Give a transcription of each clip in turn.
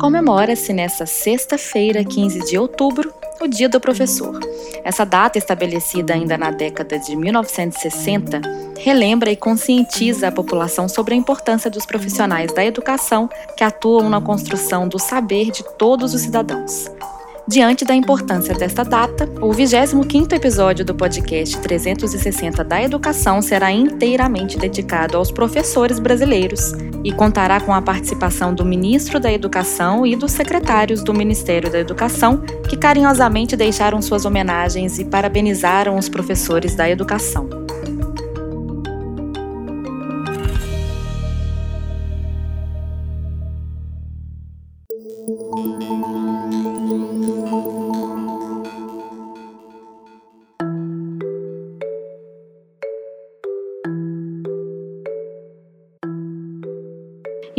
comemora-se nesta sexta-feira, 15 de outubro, o Dia do Professor. Essa data, estabelecida ainda na década de 1960, relembra e conscientiza a população sobre a importância dos profissionais da educação que atuam na construção do saber de todos os cidadãos. Diante da importância desta data, o 25º episódio do podcast 360 da Educação será inteiramente dedicado aos professores brasileiros e contará com a participação do ministro da Educação e dos secretários do Ministério da Educação, que carinhosamente deixaram suas homenagens e parabenizaram os professores da educação.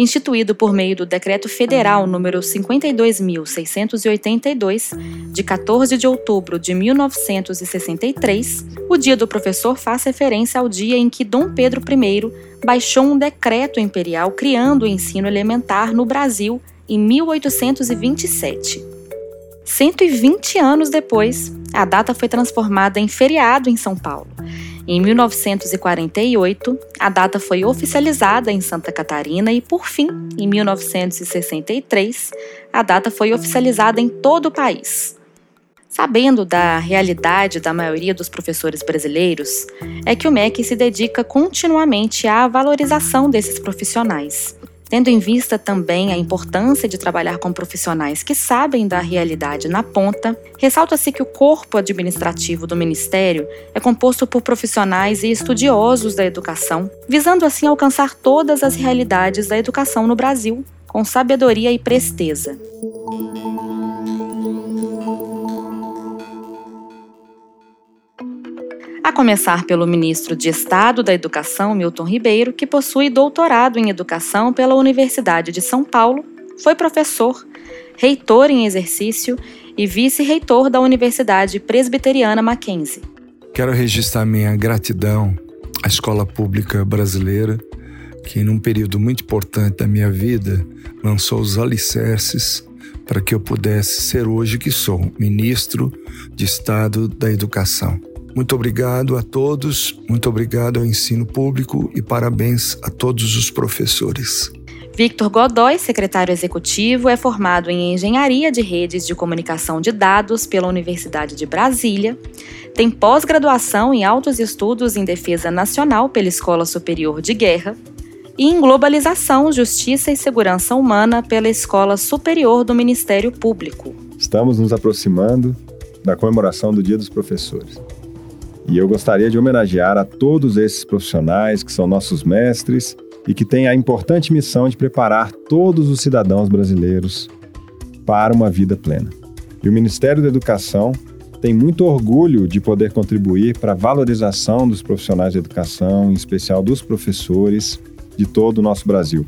Instituído por meio do Decreto Federal número 52.682, de 14 de outubro de 1963, o Dia do Professor faz referência ao dia em que Dom Pedro I baixou um decreto imperial criando o ensino elementar no Brasil em 1827. 120 anos depois, a data foi transformada em feriado em São Paulo em 1948, a data foi oficializada em Santa Catarina e, por fim, em 1963, a data foi oficializada em todo o país. Sabendo da realidade da maioria dos professores brasileiros, é que o MEC se dedica continuamente à valorização desses profissionais Tendo em vista também a importância de trabalhar com profissionais que sabem da realidade na ponta, ressalta-se que o corpo administrativo do Ministério é composto por profissionais e estudiosos da educação, visando assim alcançar todas as realidades da educação no Brasil, com sabedoria e presteza. A começar pelo ministro de Estado da Educação, Milton Ribeiro, que possui doutorado em Educação pela Universidade de São Paulo, foi professor, reitor em exercício e vice-reitor da Universidade Presbiteriana Mackenzie. Quero registrar minha gratidão à escola pública brasileira, que num período muito importante da minha vida lançou os alicerces para que eu pudesse ser hoje que sou, ministro de Estado da Educação. Muito obrigado a todos, muito obrigado ao ensino público e parabéns a todos os professores. Victor Godoy, secretário executivo, é formado em Engenharia de Redes de Comunicação de Dados pela Universidade de Brasília, tem pós-graduação em Altos Estudos em Defesa Nacional pela Escola Superior de Guerra e em Globalização, Justiça e Segurança Humana pela Escola Superior do Ministério Público. Estamos nos aproximando da comemoração do Dia dos Professores. E eu gostaria de homenagear a todos esses profissionais que são nossos mestres e que têm a importante missão de preparar todos os cidadãos brasileiros para uma vida plena. E o Ministério da Educação tem muito orgulho de poder contribuir para a valorização dos profissionais de educação, em especial dos professores de todo o nosso Brasil.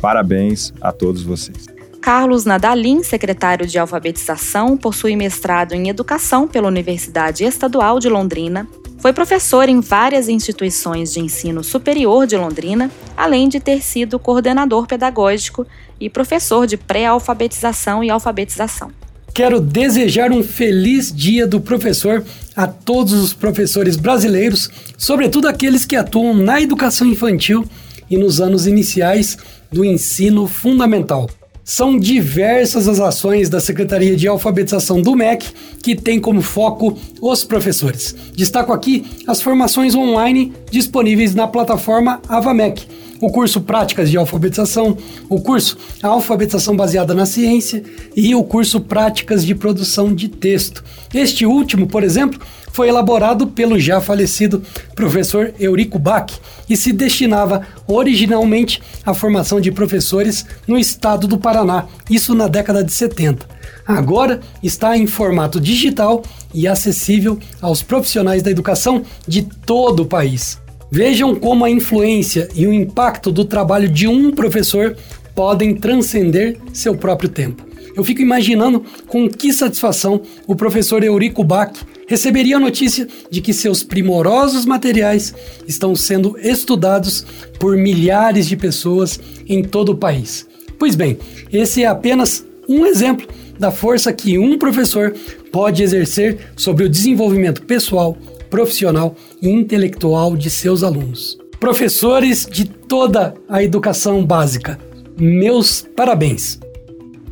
Parabéns a todos vocês. Carlos Nadalim, secretário de Alfabetização, possui mestrado em Educação pela Universidade Estadual de Londrina. Foi professor em várias instituições de ensino superior de Londrina, além de ter sido coordenador pedagógico e professor de pré-alfabetização e alfabetização. Quero desejar um feliz Dia do Professor a todos os professores brasileiros, sobretudo aqueles que atuam na educação infantil e nos anos iniciais do ensino fundamental. São diversas as ações da Secretaria de Alfabetização do MEC que tem como foco os professores. Destaco aqui as formações online disponíveis na plataforma AvaMec o curso Práticas de Alfabetização, o curso Alfabetização Baseada na Ciência e o curso Práticas de Produção de Texto. Este último, por exemplo, foi elaborado pelo já falecido professor Eurico Bach e se destinava originalmente à formação de professores no estado do Paraná, isso na década de 70. Agora está em formato digital e acessível aos profissionais da educação de todo o país. Vejam como a influência e o impacto do trabalho de um professor podem transcender seu próprio tempo. Eu fico imaginando com que satisfação o professor Eurico Bach receberia a notícia de que seus primorosos materiais estão sendo estudados por milhares de pessoas em todo o país. Pois bem, esse é apenas um exemplo da força que um professor pode exercer sobre o desenvolvimento pessoal, profissional e intelectual de seus alunos. Professores de toda a educação básica, meus parabéns!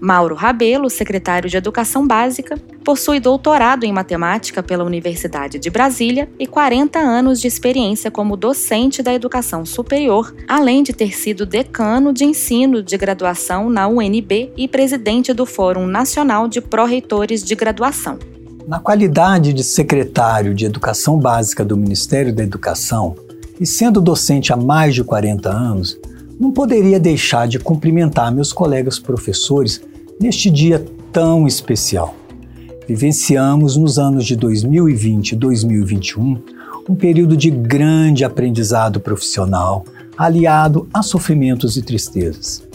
Mauro Rabelo, secretário de Educação Básica, possui doutorado em matemática pela Universidade de Brasília e 40 anos de experiência como docente da educação superior, além de ter sido decano de ensino de graduação na UNB e presidente do Fórum Nacional de Pró-Reitores de Graduação. Na qualidade de secretário de Educação Básica do Ministério da Educação e sendo docente há mais de 40 anos, não poderia deixar de cumprimentar meus colegas professores neste dia tão especial. Vivenciamos nos anos de 2020 e 2021 um período de grande aprendizado profissional, aliado a sofrimentos e tristezas.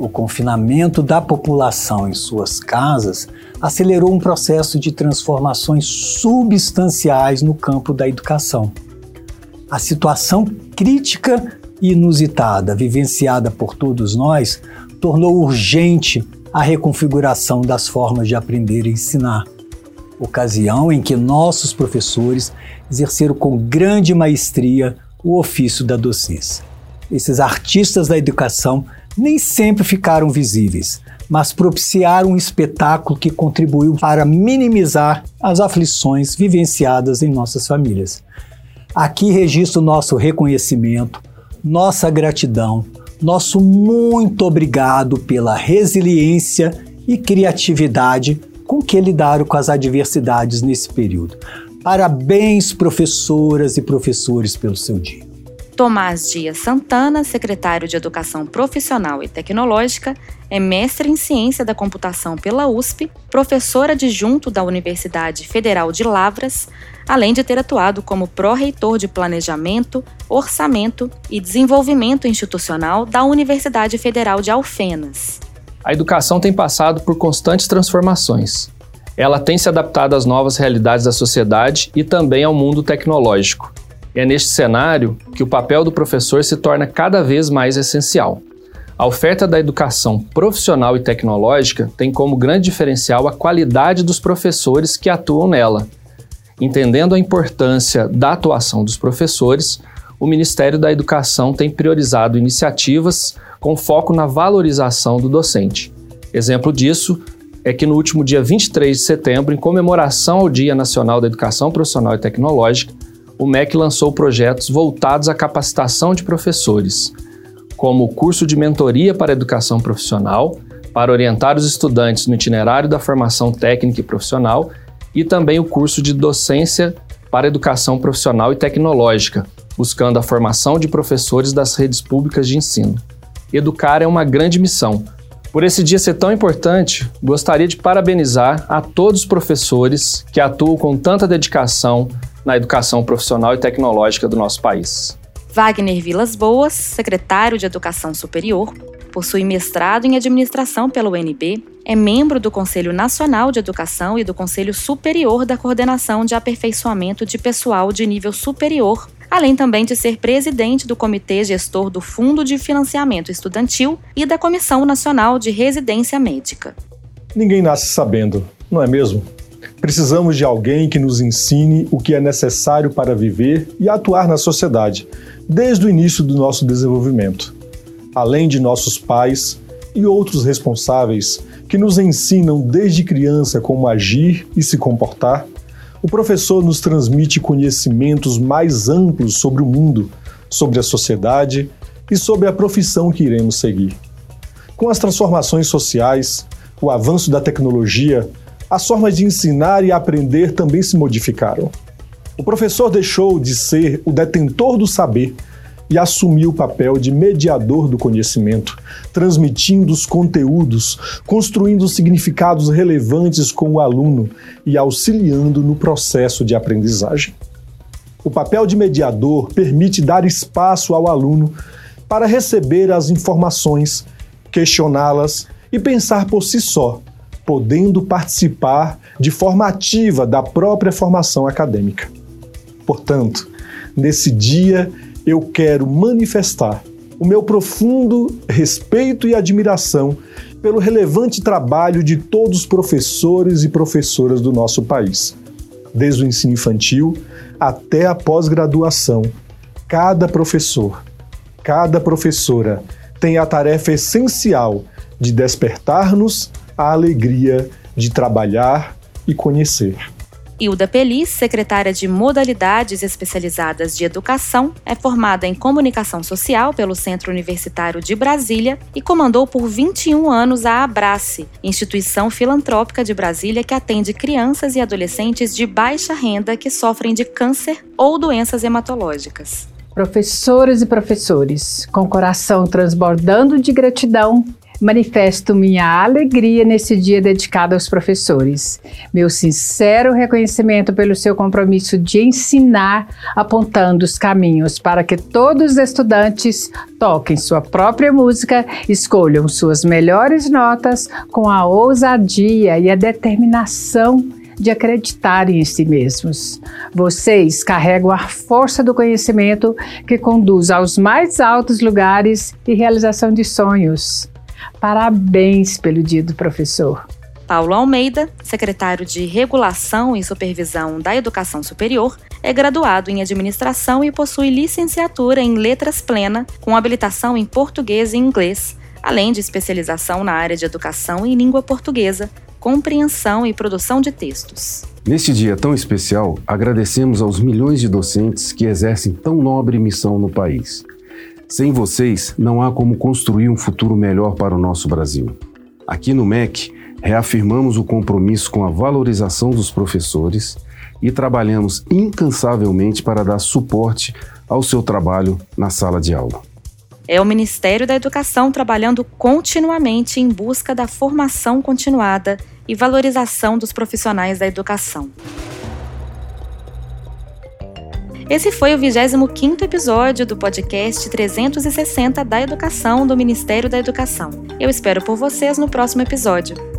O confinamento da população em suas casas acelerou um processo de transformações substanciais no campo da educação. A situação crítica inusitada vivenciada por todos nós tornou urgente a reconfiguração das formas de aprender e ensinar, ocasião em que nossos professores exerceram com grande maestria o ofício da docência. Esses artistas da educação nem sempre ficaram visíveis, mas propiciaram um espetáculo que contribuiu para minimizar as aflições vivenciadas em nossas famílias. Aqui registro nosso reconhecimento nossa gratidão, nosso muito obrigado pela resiliência e criatividade com que lidaram com as adversidades nesse período. Parabéns, professoras e professores, pelo seu dia. Tomás Dias Santana, secretário de Educação Profissional e Tecnológica, é mestre em Ciência da Computação pela USP, professor adjunto da Universidade Federal de Lavras, além de ter atuado como pró-reitor de Planejamento, Orçamento e Desenvolvimento Institucional da Universidade Federal de Alfenas. A educação tem passado por constantes transformações. Ela tem se adaptado às novas realidades da sociedade e também ao mundo tecnológico é neste cenário que o papel do professor se torna cada vez mais essencial. A oferta da educação profissional e tecnológica tem como grande diferencial a qualidade dos professores que atuam nela. Entendendo a importância da atuação dos professores, o Ministério da Educação tem priorizado iniciativas com foco na valorização do docente. Exemplo disso é que no último dia 23 de setembro, em comemoração ao Dia Nacional da Educação Profissional e Tecnológica, o MEC lançou projetos voltados à capacitação de professores, como o curso de mentoria para educação profissional, para orientar os estudantes no itinerário da formação técnica e profissional, e também o curso de docência para educação profissional e tecnológica, buscando a formação de professores das redes públicas de ensino. Educar é uma grande missão. Por esse dia ser tão importante, gostaria de parabenizar a todos os professores que atuam com tanta dedicação na educação profissional e tecnológica do nosso país. Wagner Vilas Boas, secretário de Educação Superior, possui mestrado em administração pela UNB, é membro do Conselho Nacional de Educação e do Conselho Superior da Coordenação de Aperfeiçoamento de Pessoal de Nível Superior, além também de ser presidente do Comitê Gestor do Fundo de Financiamento Estudantil e da Comissão Nacional de Residência Médica. Ninguém nasce sabendo, não é mesmo? Precisamos de alguém que nos ensine o que é necessário para viver e atuar na sociedade, desde o início do nosso desenvolvimento. Além de nossos pais e outros responsáveis que nos ensinam desde criança como agir e se comportar, o professor nos transmite conhecimentos mais amplos sobre o mundo, sobre a sociedade e sobre a profissão que iremos seguir. Com as transformações sociais, o avanço da tecnologia as formas de ensinar e aprender também se modificaram. O professor deixou de ser o detentor do saber e assumiu o papel de mediador do conhecimento, transmitindo os conteúdos, construindo significados relevantes com o aluno e auxiliando no processo de aprendizagem. O papel de mediador permite dar espaço ao aluno para receber as informações, questioná-las e pensar por si só, podendo participar de forma ativa da própria formação acadêmica. Portanto, nesse dia eu quero manifestar o meu profundo respeito e admiração pelo relevante trabalho de todos os professores e professoras do nosso país, desde o ensino infantil até a pós-graduação. Cada professor, cada professora tem a tarefa essencial de despertar-nos a alegria de trabalhar e conhecer. Hilda Pelis, secretária de Modalidades Especializadas de Educação, é formada em Comunicação Social pelo Centro Universitário de Brasília e comandou por 21 anos a Abrace, instituição filantrópica de Brasília que atende crianças e adolescentes de baixa renda que sofrem de câncer ou doenças hematológicas. Professoras e professores, com coração transbordando de gratidão, manifesto minha alegria nesse dia dedicado aos professores. Meu sincero reconhecimento pelo seu compromisso de ensinar, apontando os caminhos para que todos os estudantes toquem sua própria música, escolham suas melhores notas com a ousadia e a determinação de acreditarem em si mesmos. Vocês carregam a força do conhecimento que conduz aos mais altos lugares e realização de sonhos. Parabéns pelo Dia do Professor. Paulo Almeida, secretário de Regulação e Supervisão da Educação Superior, é graduado em Administração e possui licenciatura em Letras Plena, com habilitação em Português e Inglês, além de especialização na área de Educação em Língua Portuguesa, compreensão e produção de textos. Neste dia tão especial, agradecemos aos milhões de docentes que exercem tão nobre missão no país. Sem vocês, não há como construir um futuro melhor para o nosso Brasil. Aqui no MEC, reafirmamos o compromisso com a valorização dos professores e trabalhamos incansavelmente para dar suporte ao seu trabalho na sala de aula. É o Ministério da Educação trabalhando continuamente em busca da formação continuada e valorização dos profissionais da educação. Esse foi o 25º episódio do podcast 360 da Educação do Ministério da Educação. Eu espero por vocês no próximo episódio.